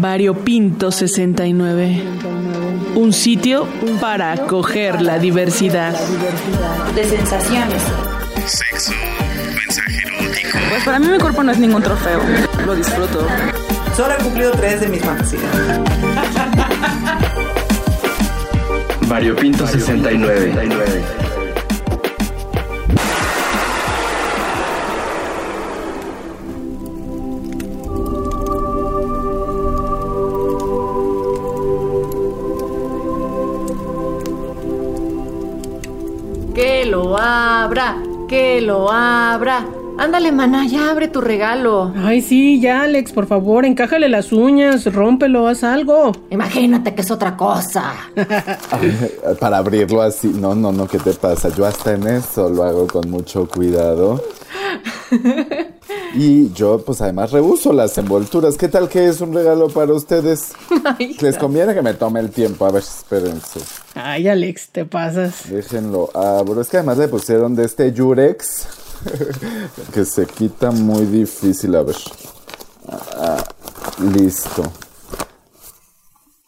Variopinto 69. Un sitio para acoger la diversidad. De sensaciones. Sexo, mensaje erótico. Pues para mí mi cuerpo no es ningún trofeo. Lo disfruto. Solo he cumplido tres de mis fantasías. Variopinto 69. Que lo abra. Ándale, maná, ya abre tu regalo. Ay, sí, ya, Alex, por favor, encájale las uñas, rómpelo, haz algo. Imagínate que es otra cosa. Para abrirlo así. No, no, no, ¿qué te pasa? Yo hasta en eso lo hago con mucho cuidado. Y yo, pues además, rehuso las envolturas. ¿Qué tal que es un regalo para ustedes? Ay, Les conviene que me tome el tiempo. A ver, espérense. Ay, Alex, te pasas. Déjenlo abro. Es que además le pusieron de este Yurex. que se quita muy difícil. A ver. Ah, listo.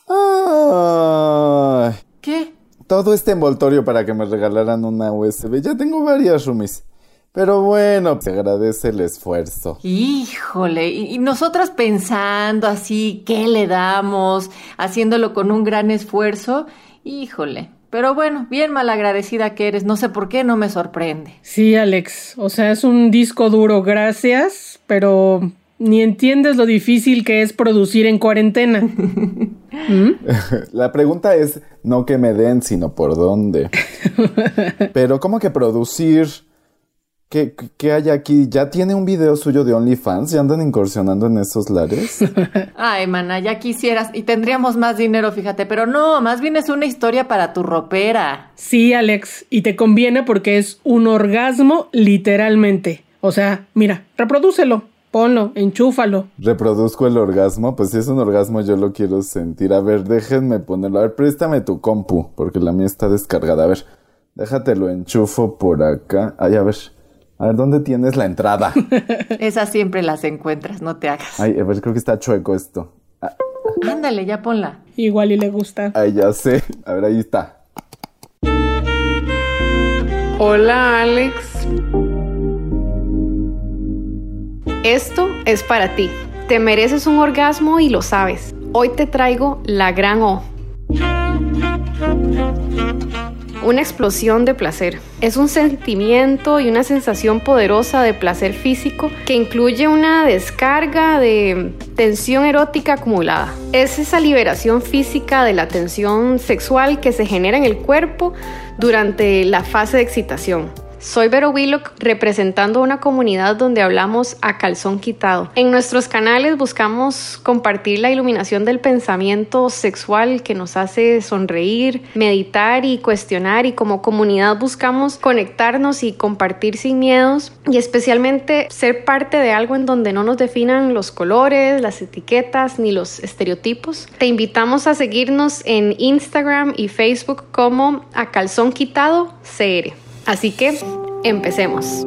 Ay, ¿Qué? todo este envoltorio para que me regalaran una USB. Ya tengo varias roomies. Pero bueno, se agradece el esfuerzo. Híjole, y, y nosotras pensando así, ¿qué le damos? Haciéndolo con un gran esfuerzo. Híjole. Pero bueno, bien malagradecida que eres. No sé por qué, no me sorprende. Sí, Alex, o sea, es un disco duro, gracias, pero ni entiendes lo difícil que es producir en cuarentena. ¿Mm? La pregunta es no que me den, sino por dónde. Pero ¿cómo que producir? ¿Qué, qué hay aquí? ¿Ya tiene un video suyo de OnlyFans? ¿Ya andan incursionando en esos lares? Ay, mana, ya quisieras. Y tendríamos más dinero, fíjate. Pero no, más bien es una historia para tu ropera. Sí, Alex, y te conviene porque es un orgasmo literalmente. O sea, mira, reprodúcelo, ponlo, enchúfalo. ¿Reproduzco el orgasmo? Pues si es un orgasmo yo lo quiero sentir. A ver, déjenme ponerlo. A ver, préstame tu compu, porque la mía está descargada. A ver, déjate lo enchufo por acá. Ay, a ver. A ver, ¿dónde tienes la entrada? Esas siempre las encuentras, no te hagas. Ay, a ver, creo que está chueco esto. Ah, Ándale, ya ponla. Igual y le gusta. Ay, ya sé. A ver, ahí está. Hola Alex. Esto es para ti. Te mereces un orgasmo y lo sabes. Hoy te traigo la gran O. Una explosión de placer. Es un sentimiento y una sensación poderosa de placer físico que incluye una descarga de tensión erótica acumulada. Es esa liberación física de la tensión sexual que se genera en el cuerpo durante la fase de excitación. Soy Vero Willock representando una comunidad donde hablamos a calzón quitado. En nuestros canales buscamos compartir la iluminación del pensamiento sexual que nos hace sonreír, meditar y cuestionar y como comunidad buscamos conectarnos y compartir sin miedos y especialmente ser parte de algo en donde no nos definan los colores, las etiquetas ni los estereotipos. Te invitamos a seguirnos en Instagram y Facebook como a calzón quitado CR. Así que empecemos.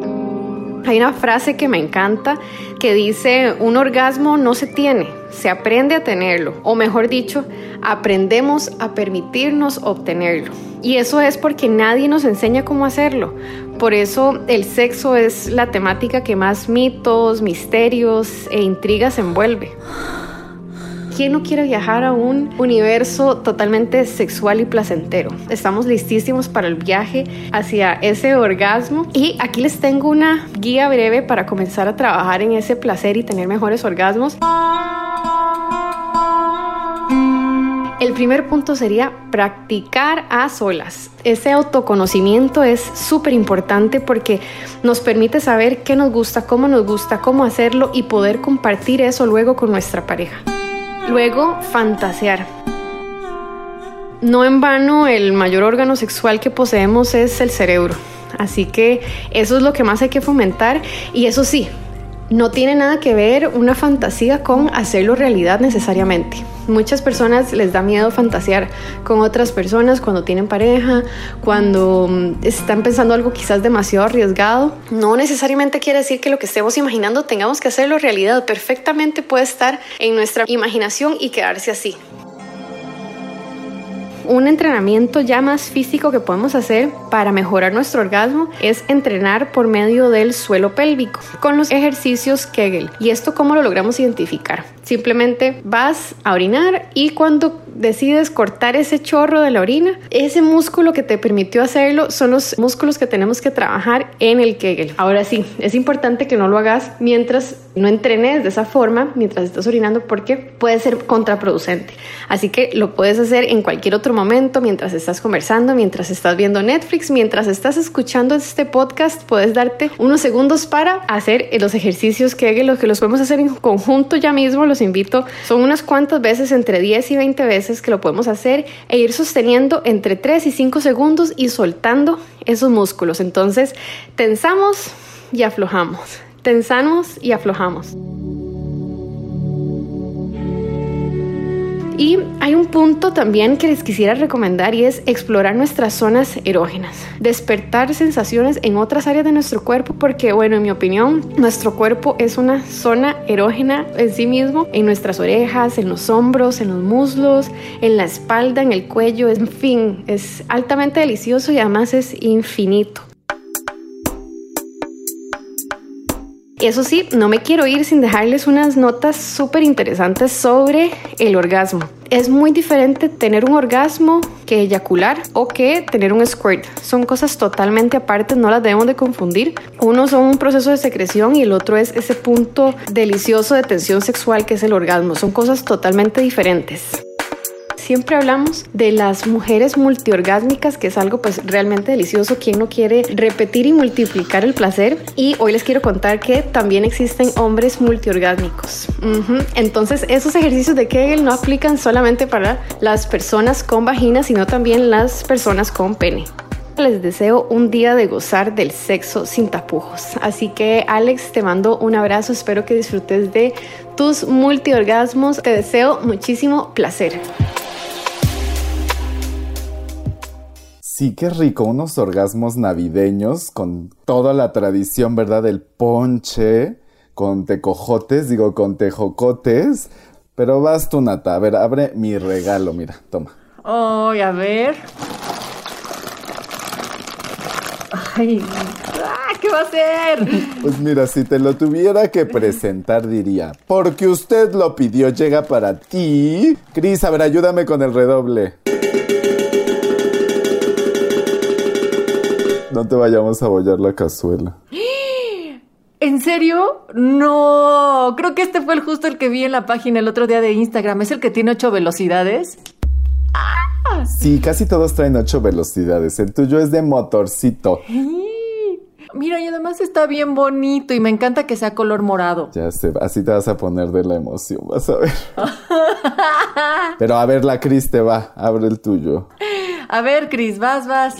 Hay una frase que me encanta que dice, un orgasmo no se tiene, se aprende a tenerlo, o mejor dicho, aprendemos a permitirnos obtenerlo. Y eso es porque nadie nos enseña cómo hacerlo. Por eso el sexo es la temática que más mitos, misterios e intrigas envuelve. ¿Quién no quiere viajar a un universo totalmente sexual y placentero? Estamos listísimos para el viaje hacia ese orgasmo y aquí les tengo una guía breve para comenzar a trabajar en ese placer y tener mejores orgasmos. El primer punto sería practicar a solas. Ese autoconocimiento es súper importante porque nos permite saber qué nos gusta, cómo nos gusta, cómo hacerlo y poder compartir eso luego con nuestra pareja. Luego, fantasear. No en vano, el mayor órgano sexual que poseemos es el cerebro. Así que eso es lo que más hay que fomentar. Y eso sí, No tiene nada que ver una fantasía con hacerlo realidad necesariamente. Muchas personas les da miedo fantasear con otras personas cuando tienen pareja, cuando mm, están pensando algo quizás demasiado arriesgado. No necesariamente quiere decir que lo que estemos imaginando tengamos que hacerlo realidad. Perfectamente puede estar en nuestra imaginación y quedarse así un entrenamiento ya más físico que podemos hacer para mejorar nuestro orgasmo es entrenar por medio del suelo pélvico con los ejercicios Kegel. ¿Y esto cómo lo logramos identificar? Simplemente vas a orinar y cuando decides cortar ese chorro de la orina, ese músculo que te permitió hacerlo son los músculos que tenemos que trabajar en el Kegel. Ahora sí, es importante que no lo hagas mientras no entrenes de esa forma, mientras estás orinando, porque puede ser contraproducente. Así que lo puedes hacer en cualquier otro momento, mientras estás conversando, mientras estás viendo Netflix, mientras estás escuchando este podcast, puedes darte unos segundos para hacer los ejercicios Kegel, los que los podemos hacer en conjunto ya mismo, los invito. Son unas cuantas veces, entre 10 y 20 veces que lo podemos hacer e ir sosteniendo entre 3 y 5 segundos y soltando esos músculos. Entonces, tensamos y aflojamos. Tensamos y aflojamos. Y hay un punto también que les quisiera recomendar y es explorar nuestras zonas erógenas, despertar sensaciones en otras áreas de nuestro cuerpo porque, bueno, en mi opinión, nuestro cuerpo es una zona erógena en sí mismo, en nuestras orejas, en los hombros, en los muslos, en la espalda, en el cuello, en fin, es altamente delicioso y además es infinito. Eso sí, no me quiero ir sin dejarles unas notas súper interesantes sobre el orgasmo. Es muy diferente tener un orgasmo que eyacular o que tener un squirt. Son cosas totalmente aparte, no las debemos de confundir. Uno son un proceso de secreción y el otro es ese punto delicioso de tensión sexual que es el orgasmo. Son cosas totalmente diferentes siempre hablamos de las mujeres multiorgásmicas, que es algo pues realmente delicioso. Quien no quiere repetir y multiplicar el placer? Y hoy les quiero contar que también existen hombres multiorgásmicos. Entonces, esos ejercicios de Kegel no aplican solamente para las personas con vagina, sino también las personas con pene les deseo un día de gozar del sexo sin tapujos. Así que Alex, te mando un abrazo, espero que disfrutes de tus multiorgasmos, te deseo muchísimo placer. Sí, qué rico, unos orgasmos navideños con toda la tradición, ¿verdad? Del ponche, con tecojotes, digo, con tejocotes. Pero vas tú, Nata, a ver, abre mi regalo, mira, toma. Ay, a ver. Ay, ah, ¿qué va a ser? Pues mira, si te lo tuviera que presentar, diría, porque usted lo pidió, llega para ti. Cris, a ver, ayúdame con el redoble. No te vayamos a bollar la cazuela. ¿En serio? No. Creo que este fue el justo el que vi en la página el otro día de Instagram. ¿Es el que tiene ocho velocidades? ¡Ah! Sí, casi todos traen ocho velocidades. El tuyo es de motorcito. Mira, y además está bien bonito y me encanta que sea color morado. Ya sé, así te vas a poner de la emoción, vas a ver. Pero a ver, la Cris te va, abre el tuyo. A ver, Cris, vas, vas.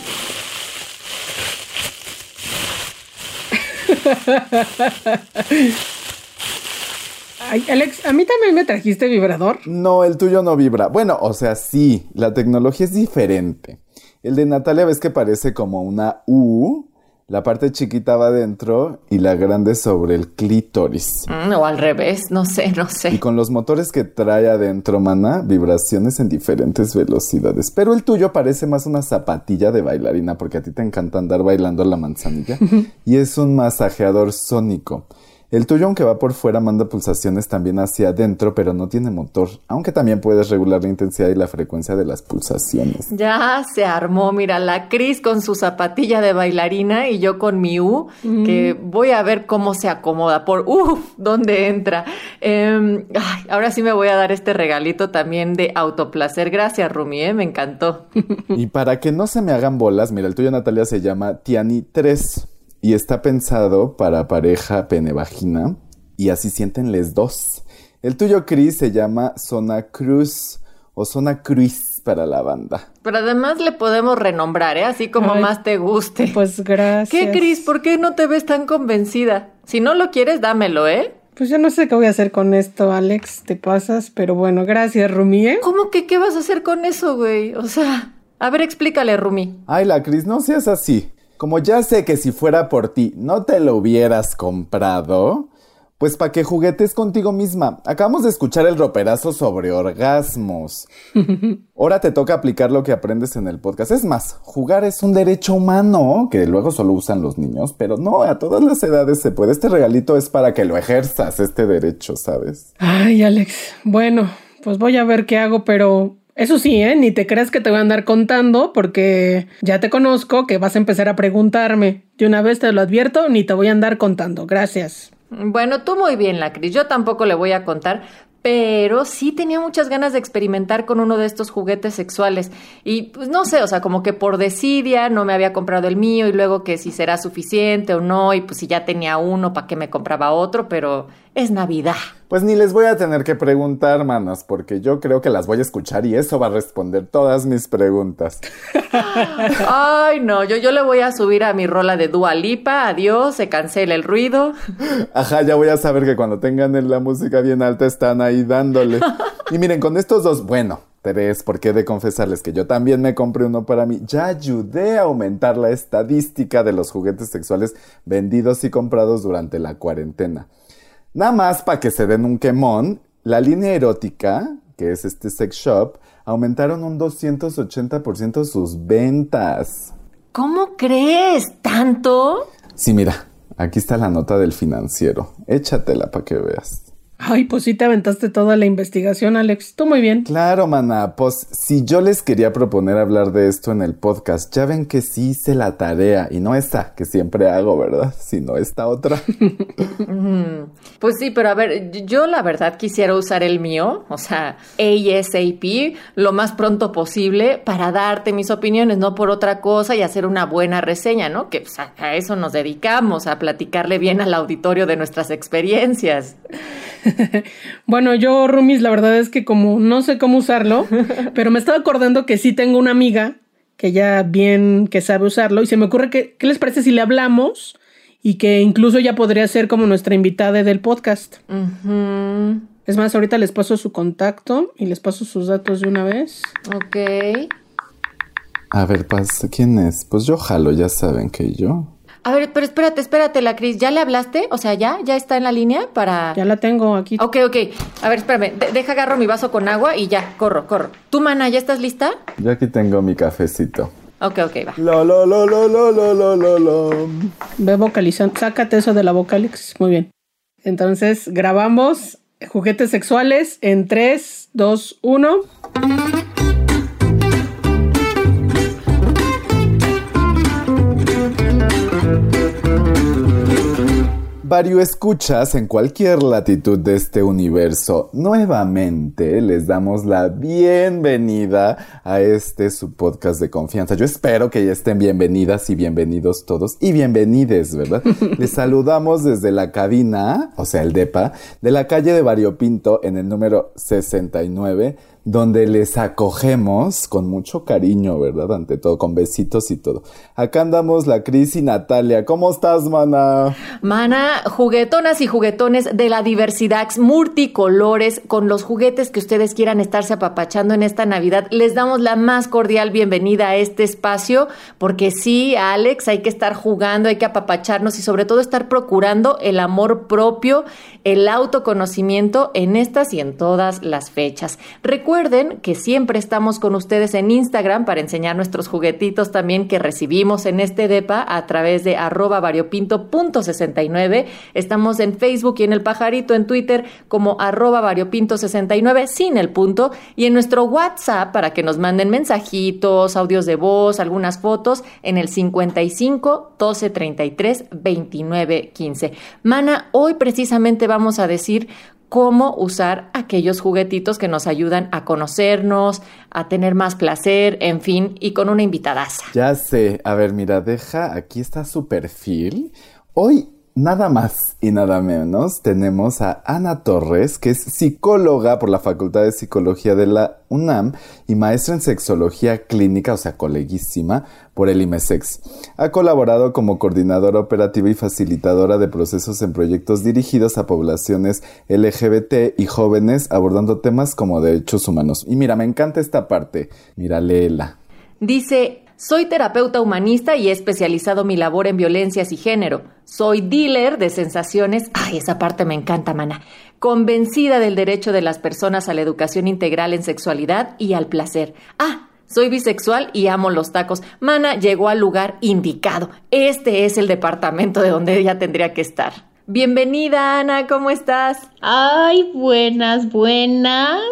Alex, ¿a mí también me trajiste vibrador? No, el tuyo no vibra. Bueno, o sea, sí, la tecnología es diferente. El de Natalia ves que parece como una U la parte chiquita va adentro y la grande sobre el clítoris. Mm, o al revés, no sé, no sé. Y con los motores que trae adentro, mana, vibraciones en diferentes velocidades. Pero el tuyo parece más una zapatilla de bailarina, porque a ti te encanta andar bailando la manzanilla. y es un masajeador sónico. El tuyo, aunque va por fuera, manda pulsaciones también hacia adentro, pero no tiene motor, aunque también puedes regular la intensidad y la frecuencia de las pulsaciones. Ya se armó, mira, la Cris con su zapatilla de bailarina y yo con mi U, que voy a ver cómo se acomoda, por uff, dónde entra. Em, ahora sí me voy a dar este regalito también de autoplacer. Gracias, Rumi, ¿eh? me encantó. y para que no se me hagan bolas, mira, el tuyo, Natalia, se llama Tiani 3 y está pensado para pareja pene-vagina y así sienten les dos. El tuyo, Chris, se llama Zona Cruz o Zona Cruz para la banda. Pero además le podemos renombrar, ¿eh? Así como más te guste. Pues gracias. ¿Qué, Chris? ¿Por qué no te ves tan convencida? Si no lo quieres, dámelo, ¿eh? Pues ya no sé qué voy a hacer con esto, Alex, te pasas, pero bueno, gracias, Rumi. ¿eh? ¿Cómo que qué vas a hacer con eso, güey? O sea, a ver, explícale, Rumi. Ay, la Cris, no seas así. Como ya sé que si fuera por ti no te lo hubieras comprado, pues para que juguetes contigo misma. Acabamos de escuchar el roperazo sobre orgasmos. Ahora te toca aplicar lo que aprendes en el podcast. Es más, jugar es un derecho humano que luego solo usan los niños, pero no, a todas las edades se puede. Este regalito es para que lo ejerzas, este derecho, ¿sabes? Ay, Alex, bueno, pues voy a ver qué hago, pero eso sí, ¿eh? Ni te creas que te voy a andar contando porque ya te conozco que vas a empezar a preguntarme. De una vez te lo advierto, ni te voy a andar contando. Gracias. Bueno, tú muy bien, la Cris. Yo tampoco le voy a contar, pero sí tenía muchas ganas de experimentar con uno de estos juguetes sexuales. Y pues no sé, o sea, como que por desidia no me había comprado el mío y luego que si será suficiente o no, y pues si ya tenía uno, ¿para qué me compraba otro? Pero es Navidad. Pues ni les voy a tener que preguntar, manas, porque yo creo que las voy a escuchar y eso va a responder todas mis preguntas. Ay, no, yo, yo le voy a subir a mi rola de Dua Lipa, adiós, se cancela el ruido. Ajá, ya voy a saber que cuando tengan la música bien alta están ahí dándole. Y miren, con estos dos, bueno, tres, porque he de confesarles que yo también me compré uno para mí. Ya ayudé a aumentar la estadística de los juguetes sexuales vendidos y comprados durante la cuarentena. Nada más para que se den un quemón, la línea erótica, que es este sex shop, aumentaron un 280% sus ventas. ¿Cómo crees? ¿Tanto? Sí, mira, aquí está la nota del financiero. Échatela para que veas. Ay, pues sí te aventaste toda la investigación, Alex. Tú muy bien. Claro, maná. Pues si yo les quería proponer hablar de esto en el podcast, ya ven que sí hice la tarea y no esta que siempre hago, ¿verdad? Sino esta otra. Pues sí, pero a ver, yo la verdad quisiera usar el mío, o sea, ASAP, lo más pronto posible para darte mis opiniones, no por otra cosa y hacer una buena reseña, ¿no? Que pues, a a eso nos dedicamos, a platicarle bien al auditorio de nuestras experiencias. Bueno, yo, Rumis, la verdad es que como no sé cómo usarlo, pero me estaba acordando que sí tengo una amiga que ya bien que sabe usarlo y se me ocurre que, ¿qué les parece si le hablamos? Y que incluso ya podría ser como nuestra invitada del podcast. Es más, ahorita les paso su contacto y les paso sus datos de una vez. Ok. A ver, ¿quién es? Pues yo jalo, ya saben que yo. A ver, pero espérate, espérate, la Cris, ¿ya le hablaste? O sea, ¿ya? ¿Ya está en la línea para...? Ya la tengo aquí. Ok, ok. A ver, espérame, deja agarro mi vaso con agua y ya, corro, corro. ¿Tú, mana, ya estás lista? Yo aquí tengo mi cafecito. Ok, ok, va. Lo, lo, lo, lo, lo, lo, lo, lo. Ve vocalizando. Sácate eso de la boca, Muy bien. Entonces, grabamos juguetes sexuales en 3, 2, 1. Vario escuchas en cualquier latitud de este universo. Nuevamente les damos la bienvenida a este su podcast de confianza. Yo espero que ya estén bienvenidas y bienvenidos todos y bienvenides, ¿verdad? les saludamos desde la cabina, o sea, el DEPA, de la calle de Variopinto en el número 69 donde les acogemos con mucho cariño, ¿verdad? Ante todo, con besitos y todo. Acá andamos la Cris y Natalia. ¿Cómo estás, mana? Mana, juguetonas y juguetones de la diversidad multicolores, con los juguetes que ustedes quieran estarse apapachando en esta Navidad, les damos la más cordial bienvenida a este espacio, porque sí, Alex, hay que estar jugando, hay que apapacharnos y sobre todo estar procurando el amor propio, el autoconocimiento en estas y en todas las fechas. Recuerden que siempre estamos con ustedes en Instagram para enseñar nuestros juguetitos también que recibimos en este DEPA a través de arroba variopinto.69. Estamos en Facebook y en el pajarito en Twitter como arroba variopinto69 sin el punto y en nuestro WhatsApp para que nos manden mensajitos, audios de voz, algunas fotos en el 55 12 33 29 15. Mana, hoy precisamente vamos a decir cómo usar aquellos juguetitos que nos ayudan a conocernos, a tener más placer, en fin, y con una invitadaza. Ya sé. A ver, mira, deja, aquí está su perfil. Hoy Nada más y nada menos tenemos a Ana Torres, que es psicóloga por la Facultad de Psicología de la UNAM y maestra en sexología clínica, o sea, coleguísima, por el IMESEX. Ha colaborado como coordinadora operativa y facilitadora de procesos en proyectos dirigidos a poblaciones LGBT y jóvenes abordando temas como derechos humanos. Y mira, me encanta esta parte. Mira, léela. Dice, soy terapeuta humanista y he especializado mi labor en violencias y género. Soy dealer de sensaciones. Ay, esa parte me encanta, mana. Convencida del derecho de las personas a la educación integral en sexualidad y al placer. Ah, soy bisexual y amo los tacos. Mana llegó al lugar indicado. Este es el departamento de donde ella tendría que estar. Bienvenida, Ana, ¿cómo estás? Ay, buenas, buenas.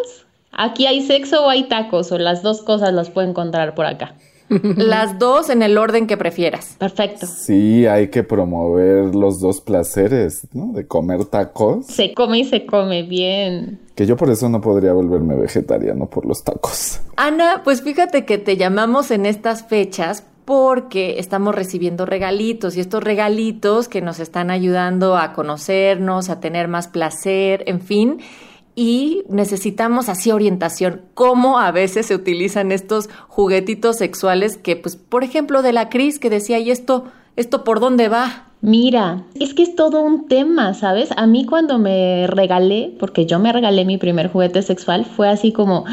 ¿Aquí hay sexo o hay tacos? O las dos cosas las puedo encontrar por acá. Las dos en el orden que prefieras. Perfecto. Sí, hay que promover los dos placeres, ¿no? De comer tacos. Se come y se come bien. Que yo por eso no podría volverme vegetariano por los tacos. Ana, pues fíjate que te llamamos en estas fechas porque estamos recibiendo regalitos y estos regalitos que nos están ayudando a conocernos, a tener más placer, en fin y necesitamos así orientación, cómo a veces se utilizan estos juguetitos sexuales que, pues, por ejemplo, de la Cris que decía, ¿y esto, esto por dónde va? Mira, es que es todo un tema, ¿sabes? A mí cuando me regalé, porque yo me regalé mi primer juguete sexual, fue así como,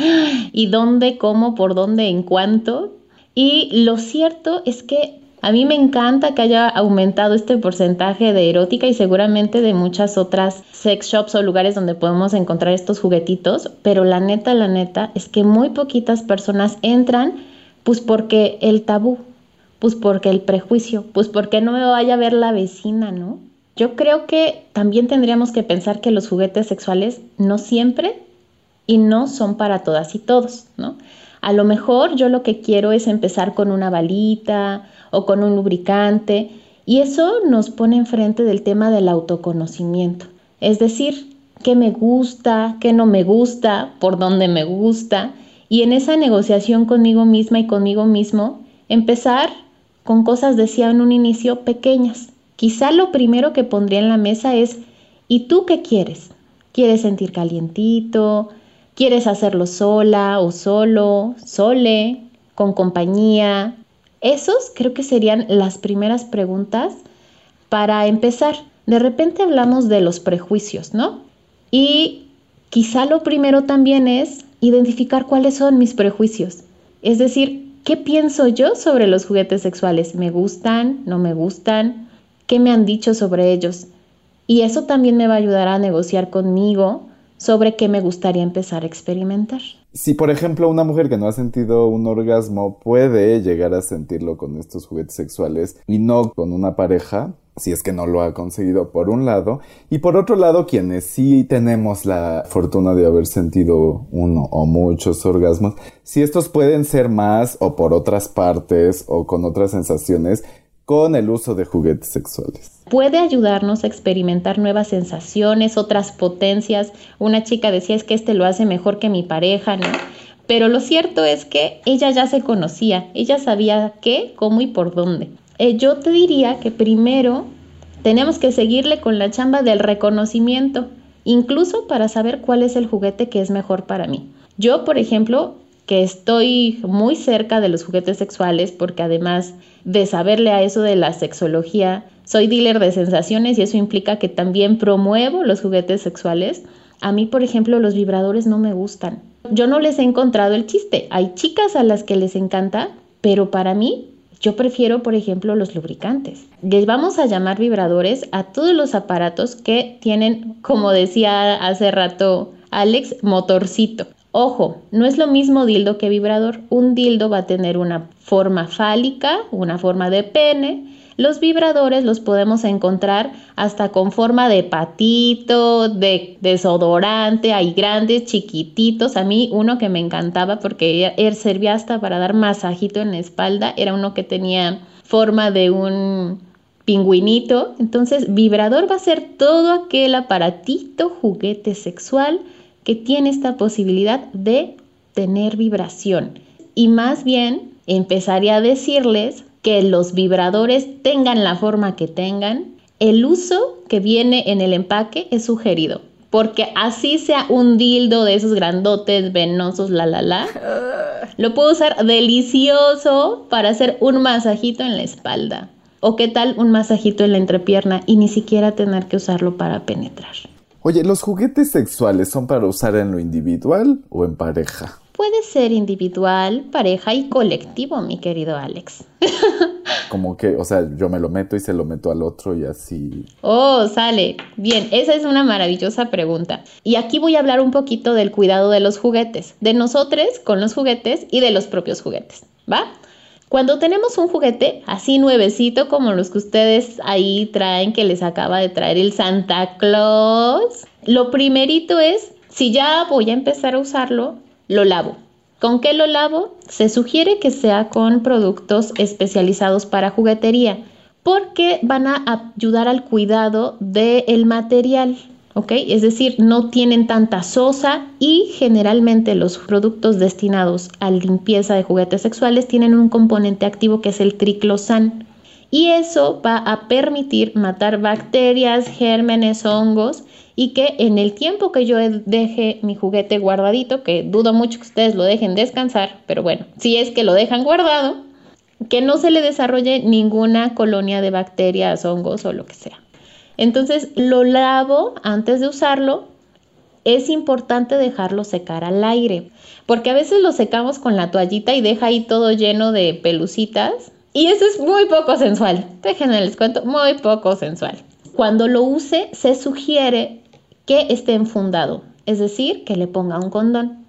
¿y dónde, cómo, por dónde, en cuánto? Y lo cierto es que a mí me encanta que haya aumentado este porcentaje de erótica y seguramente de muchas otras sex shops o lugares donde podemos encontrar estos juguetitos, pero la neta, la neta es que muy poquitas personas entran pues porque el tabú, pues porque el prejuicio, pues porque no me vaya a ver la vecina, ¿no? Yo creo que también tendríamos que pensar que los juguetes sexuales no siempre y no son para todas y todos, ¿no? A lo mejor yo lo que quiero es empezar con una balita o con un lubricante y eso nos pone enfrente del tema del autoconocimiento. Es decir, qué me gusta, qué no me gusta, por dónde me gusta y en esa negociación conmigo misma y conmigo mismo empezar con cosas, decía en un inicio, pequeñas. Quizá lo primero que pondría en la mesa es, ¿y tú qué quieres? ¿Quieres sentir calientito? ¿Quieres hacerlo sola o solo, sole, con compañía? Esos creo que serían las primeras preguntas para empezar. De repente hablamos de los prejuicios, ¿no? Y quizá lo primero también es identificar cuáles son mis prejuicios. Es decir, ¿qué pienso yo sobre los juguetes sexuales? ¿Me gustan? ¿No me gustan? ¿Qué me han dicho sobre ellos? Y eso también me va a ayudar a negociar conmigo sobre qué me gustaría empezar a experimentar. Si, por ejemplo, una mujer que no ha sentido un orgasmo puede llegar a sentirlo con estos juguetes sexuales y no con una pareja, si es que no lo ha conseguido por un lado, y por otro lado quienes sí tenemos la fortuna de haber sentido uno o muchos orgasmos, si estos pueden ser más o por otras partes o con otras sensaciones con el uso de juguetes sexuales puede ayudarnos a experimentar nuevas sensaciones, otras potencias. Una chica decía es que este lo hace mejor que mi pareja, ¿no? Pero lo cierto es que ella ya se conocía, ella sabía qué, cómo y por dónde. Eh, yo te diría que primero tenemos que seguirle con la chamba del reconocimiento, incluso para saber cuál es el juguete que es mejor para mí. Yo, por ejemplo, que estoy muy cerca de los juguetes sexuales, porque además de saberle a eso de la sexología, soy dealer de sensaciones y eso implica que también promuevo los juguetes sexuales. A mí, por ejemplo, los vibradores no me gustan. Yo no les he encontrado el chiste. Hay chicas a las que les encanta, pero para mí yo prefiero, por ejemplo, los lubricantes. Les vamos a llamar vibradores a todos los aparatos que tienen, como decía hace rato Alex, motorcito. Ojo, no es lo mismo dildo que vibrador. Un dildo va a tener una forma fálica, una forma de pene, los vibradores los podemos encontrar hasta con forma de patito, de desodorante, hay grandes, chiquititos. A mí uno que me encantaba porque él servía hasta para dar masajito en la espalda, era uno que tenía forma de un pingüinito. Entonces, vibrador va a ser todo aquel aparatito, juguete sexual que tiene esta posibilidad de tener vibración. Y más bien empezaría a decirles que los vibradores tengan la forma que tengan, el uso que viene en el empaque es sugerido. Porque así sea un dildo de esos grandotes, venosos, la la la, lo puedo usar delicioso para hacer un masajito en la espalda. O qué tal un masajito en la entrepierna y ni siquiera tener que usarlo para penetrar. Oye, ¿los juguetes sexuales son para usar en lo individual o en pareja? Puede ser individual, pareja y colectivo, mi querido Alex. Como que, o sea, yo me lo meto y se lo meto al otro y así. Oh, sale. Bien, esa es una maravillosa pregunta. Y aquí voy a hablar un poquito del cuidado de los juguetes, de nosotros con los juguetes y de los propios juguetes, ¿va? Cuando tenemos un juguete así nuevecito como los que ustedes ahí traen que les acaba de traer el Santa Claus, lo primerito es, si ya voy a empezar a usarlo, lo lavo. ¿Con qué lo lavo? Se sugiere que sea con productos especializados para juguetería porque van a ayudar al cuidado del material. ¿Ok? Es decir, no tienen tanta sosa y generalmente los productos destinados a limpieza de juguetes sexuales tienen un componente activo que es el triclosan. Y eso va a permitir matar bacterias, gérmenes, hongos y que en el tiempo que yo deje mi juguete guardadito, que dudo mucho que ustedes lo dejen descansar, pero bueno, si es que lo dejan guardado, que no se le desarrolle ninguna colonia de bacterias, hongos o lo que sea. Entonces lo lavo antes de usarlo. Es importante dejarlo secar al aire, porque a veces lo secamos con la toallita y deja ahí todo lleno de pelucitas. Y eso es muy poco sensual. Déjenme les cuento, muy poco sensual. Cuando lo use, se sugiere que esté enfundado, es decir, que le ponga un condón.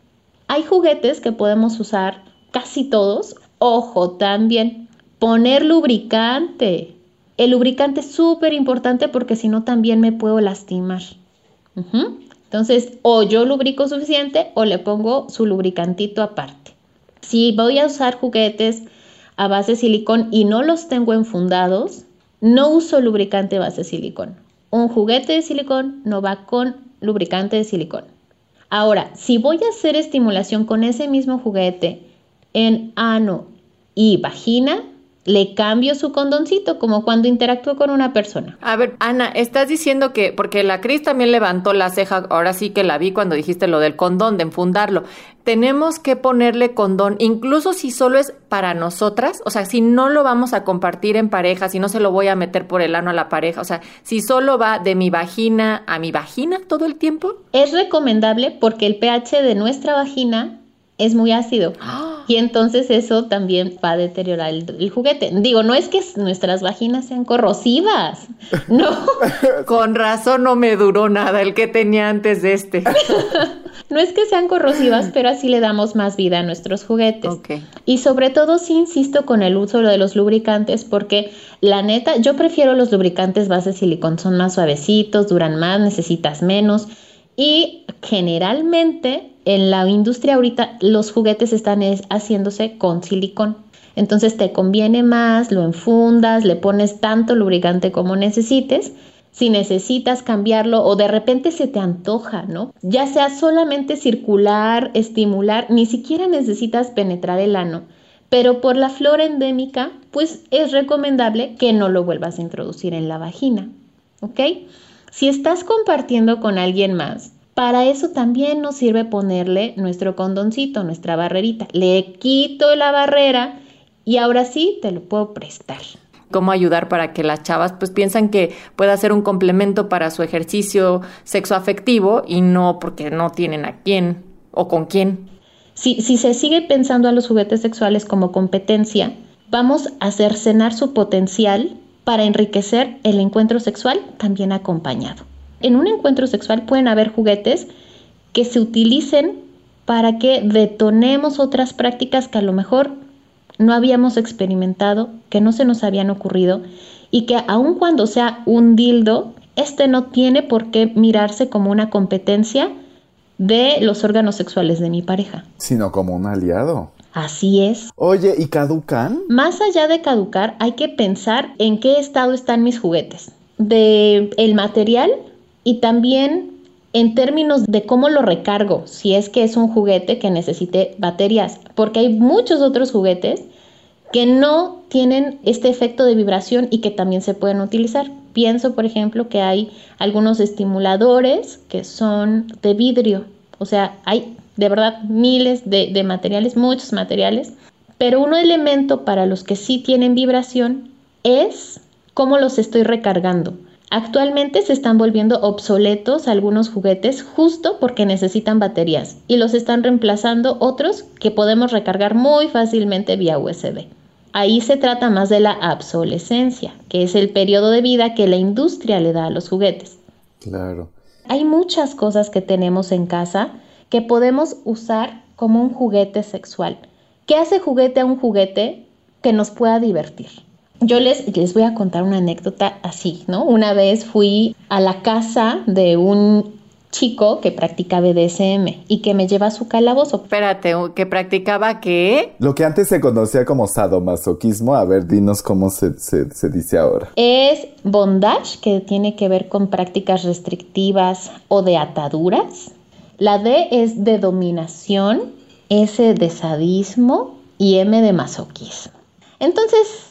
Hay juguetes que podemos usar casi todos. Ojo también, poner lubricante. El lubricante es súper importante porque si no también me puedo lastimar. Entonces, o yo lubrico suficiente o le pongo su lubricantito aparte. Si voy a usar juguetes a base de silicón y no los tengo enfundados, no uso lubricante base silicón. Un juguete de silicón no va con lubricante de silicón. Ahora, si voy a hacer estimulación con ese mismo juguete en ano y vagina, le cambio su condoncito, como cuando interactúo con una persona. A ver, Ana, estás diciendo que, porque la Cris también levantó la ceja, ahora sí que la vi cuando dijiste lo del condón, de enfundarlo. Tenemos que ponerle condón, incluso si solo es para nosotras, o sea, si no lo vamos a compartir en pareja, si no se lo voy a meter por el ano a la pareja, o sea, si solo va de mi vagina a mi vagina todo el tiempo. Es recomendable porque el pH de nuestra vagina es muy ácido. Y entonces eso también va a deteriorar el, juguete. Digo, no es que nuestras vaginas sean corrosivas. No. Con razón no me duró nada el que tenía antes de este. no es que sean corrosivas, pero así le damos más vida a nuestros juguetes. Y sobre todo sí insisto con el uso de los lubricantes porque la neta, yo prefiero los lubricantes base silicón. Son más suavecitos, duran más, necesitas menos. Y generalmente en la industria ahorita los juguetes están haciéndose con silicón. Entonces te conviene más, lo enfundas, le pones tanto lubricante como necesites. Si necesitas cambiarlo o de repente se te antoja, ¿no? Ya sea solamente circular, estimular, ni siquiera necesitas penetrar el ano. Pero por la flora endémica, pues es recomendable que no lo vuelvas a introducir en la vagina, ¿ok? Si estás compartiendo con alguien más, para eso también nos sirve ponerle nuestro condoncito, nuestra barrerita. Le quito la barrera y ahora sí te lo puedo prestar. ¿Cómo ayudar para que las chavas pues piensan que pueda ser un complemento para su ejercicio sexoafectivo y no porque no tienen a quién o con quién? Si, si se sigue pensando a los juguetes sexuales como competencia, vamos a cercenar su potencial para enriquecer el encuentro sexual también acompañado en un encuentro sexual pueden haber juguetes que se utilicen para que detonemos otras prácticas que a lo mejor no habíamos experimentado, que no se nos habían ocurrido y que aun cuando sea un dildo, este no tiene por qué mirarse como una competencia de los órganos sexuales de mi pareja. Sino como un aliado. Así es. Oye, ¿y caducan? Más allá de caducar, hay que pensar en qué estado están mis juguetes. De el material y también en términos de cómo lo recargo, si es que es un juguete que necesite baterías, porque hay muchos otros juguetes que no tienen este efecto de vibración y que también se pueden utilizar. pienso, por ejemplo, que hay algunos estimuladores que son de vidrio. O sea, hay de verdad miles de, materiales, muchos materiales. Pero un elemento para los que sí tienen vibración es cómo los estoy recargando. Actualmente se están volviendo obsoletos algunos juguetes justo porque necesitan baterías y los están reemplazando otros que podemos recargar muy fácilmente vía USB. Ahí se trata más de la obsolescencia, que es el periodo de vida que la industria le da a los juguetes. Claro. Hay muchas cosas que tenemos en casa que podemos usar como un juguete sexual. ¿Qué hace juguete a un juguete que nos pueda divertir? Yo les, les voy a contar una anécdota así, ¿no? Una vez fui a la casa de un chico que practica BDSM y que me lleva a su calabozo. Espérate, ¿que practicaba qué? Lo que antes se conocía como sadomasoquismo, a ver, dinos cómo se, se, se dice ahora. Es bondage, que tiene que ver con prácticas restrictivas o de ataduras. La D es de dominación, S de sadismo y M de masoquismo. Entonces,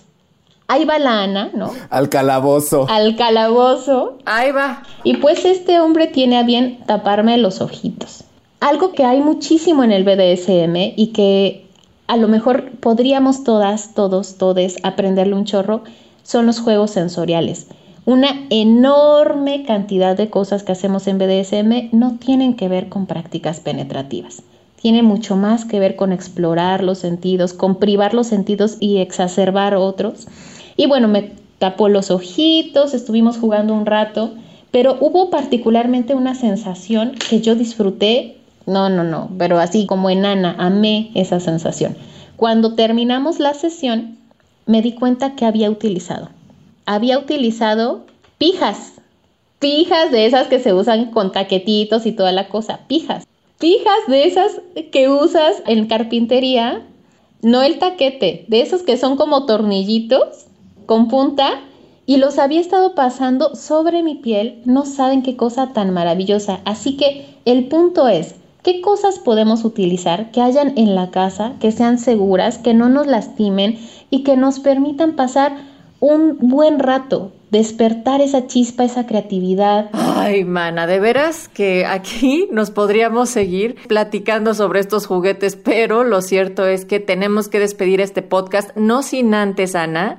ahí va la Ana, ¿no? Al calabozo. Al calabozo. Ahí va. Y pues este hombre tiene a bien taparme los ojitos. Algo que hay muchísimo en el BDSM y que a lo mejor podríamos todas, todos, todes aprenderle un chorro son los juegos sensoriales. Una enorme cantidad de cosas que hacemos en BDSM no tienen que ver con prácticas penetrativas. Tiene mucho más que ver con explorar los sentidos, con privar los sentidos y exacerbar otros. Y bueno, me tapó los ojitos, estuvimos jugando un rato, pero hubo particularmente una sensación que yo disfruté, no, no, no, pero así como enana, amé esa sensación. Cuando terminamos la sesión, me di cuenta que había utilizado. Había utilizado pijas, pijas de esas que se usan con taquetitos y toda la cosa, pijas. Pijas de esas que usas en carpintería, no el taquete, de esos que son como tornillitos con punta y los había estado pasando sobre mi piel, no saben qué cosa tan maravillosa. Así que el punto es, ¿qué cosas podemos utilizar que hayan en la casa, que sean seguras, que no nos lastimen y que nos permitan pasar un buen rato, despertar esa chispa, esa creatividad? Ay, mana, de veras que aquí nos podríamos seguir platicando sobre estos juguetes, pero lo cierto es que tenemos que despedir este podcast, no sin antes, Ana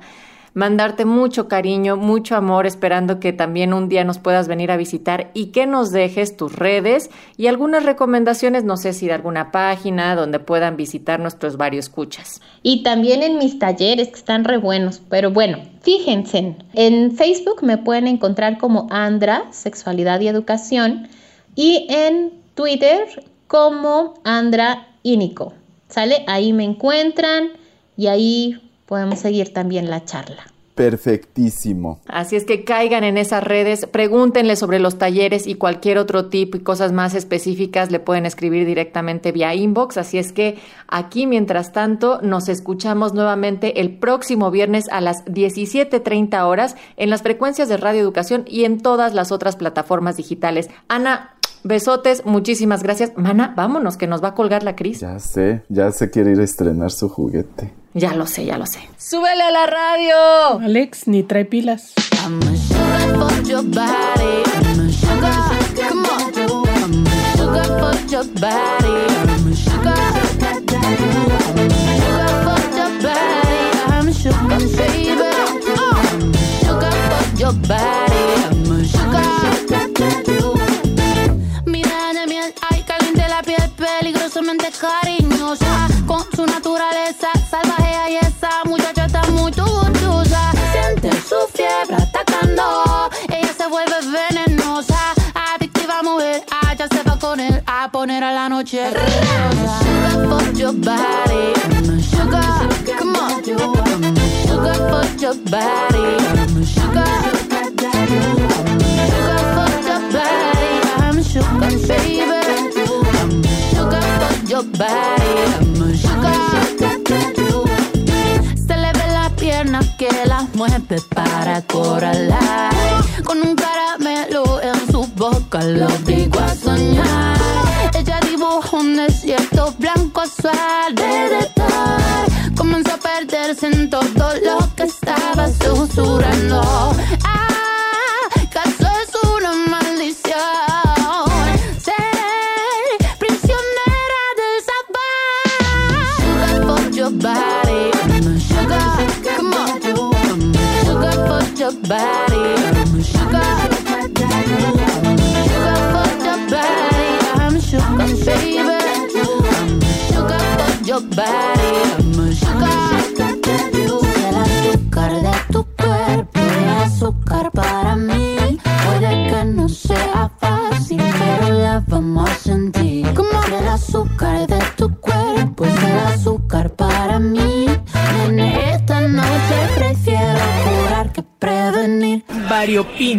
mandarte mucho cariño, mucho amor, esperando que también un día nos puedas venir a visitar y que nos dejes tus redes y algunas recomendaciones, no sé si de alguna página donde puedan visitar nuestros varios escuchas. Y también en mis talleres que están re buenos, pero bueno, fíjense, en Facebook me pueden encontrar como Andra, Sexualidad y Educación y en Twitter como Andra Ínico. ¿Sale? Ahí me encuentran y ahí podemos seguir también la charla. Perfectísimo. Así es que caigan en esas redes, pregúntenle sobre los talleres y cualquier otro tipo y cosas más específicas le pueden escribir directamente vía inbox. Así es que aquí, mientras tanto, nos escuchamos nuevamente el próximo viernes a las 17.30 horas en las frecuencias de Radio Educación y en todas las otras plataformas digitales. Ana, Besotes, muchísimas gracias. Mana, vámonos, que nos va a colgar la Cris. Ya sé, ya se quiere ir a estrenar su juguete. Ya lo sé, ya lo sé. ¡Súbele a la radio! Alex, ni trae pilas. Mira y esa muchacha está muy gustosa. Siente su fiebre atacando, ella se vuelve venenosa. Adictiva mujer, allá se va con él a poner a la noche. Sugar for your body, sugar, come on. Sugar for your body, sugar. Sugar for your body, I'm sugar baby. Sugar for your body, I'm sugar. Que la mueve para corralar. Con un caramelo en su boca lo obligo a soñar. Ella dibujó un desierto blanco suave de estar. Comenzó a perderse en todo lo que estaba susurrando. Bye.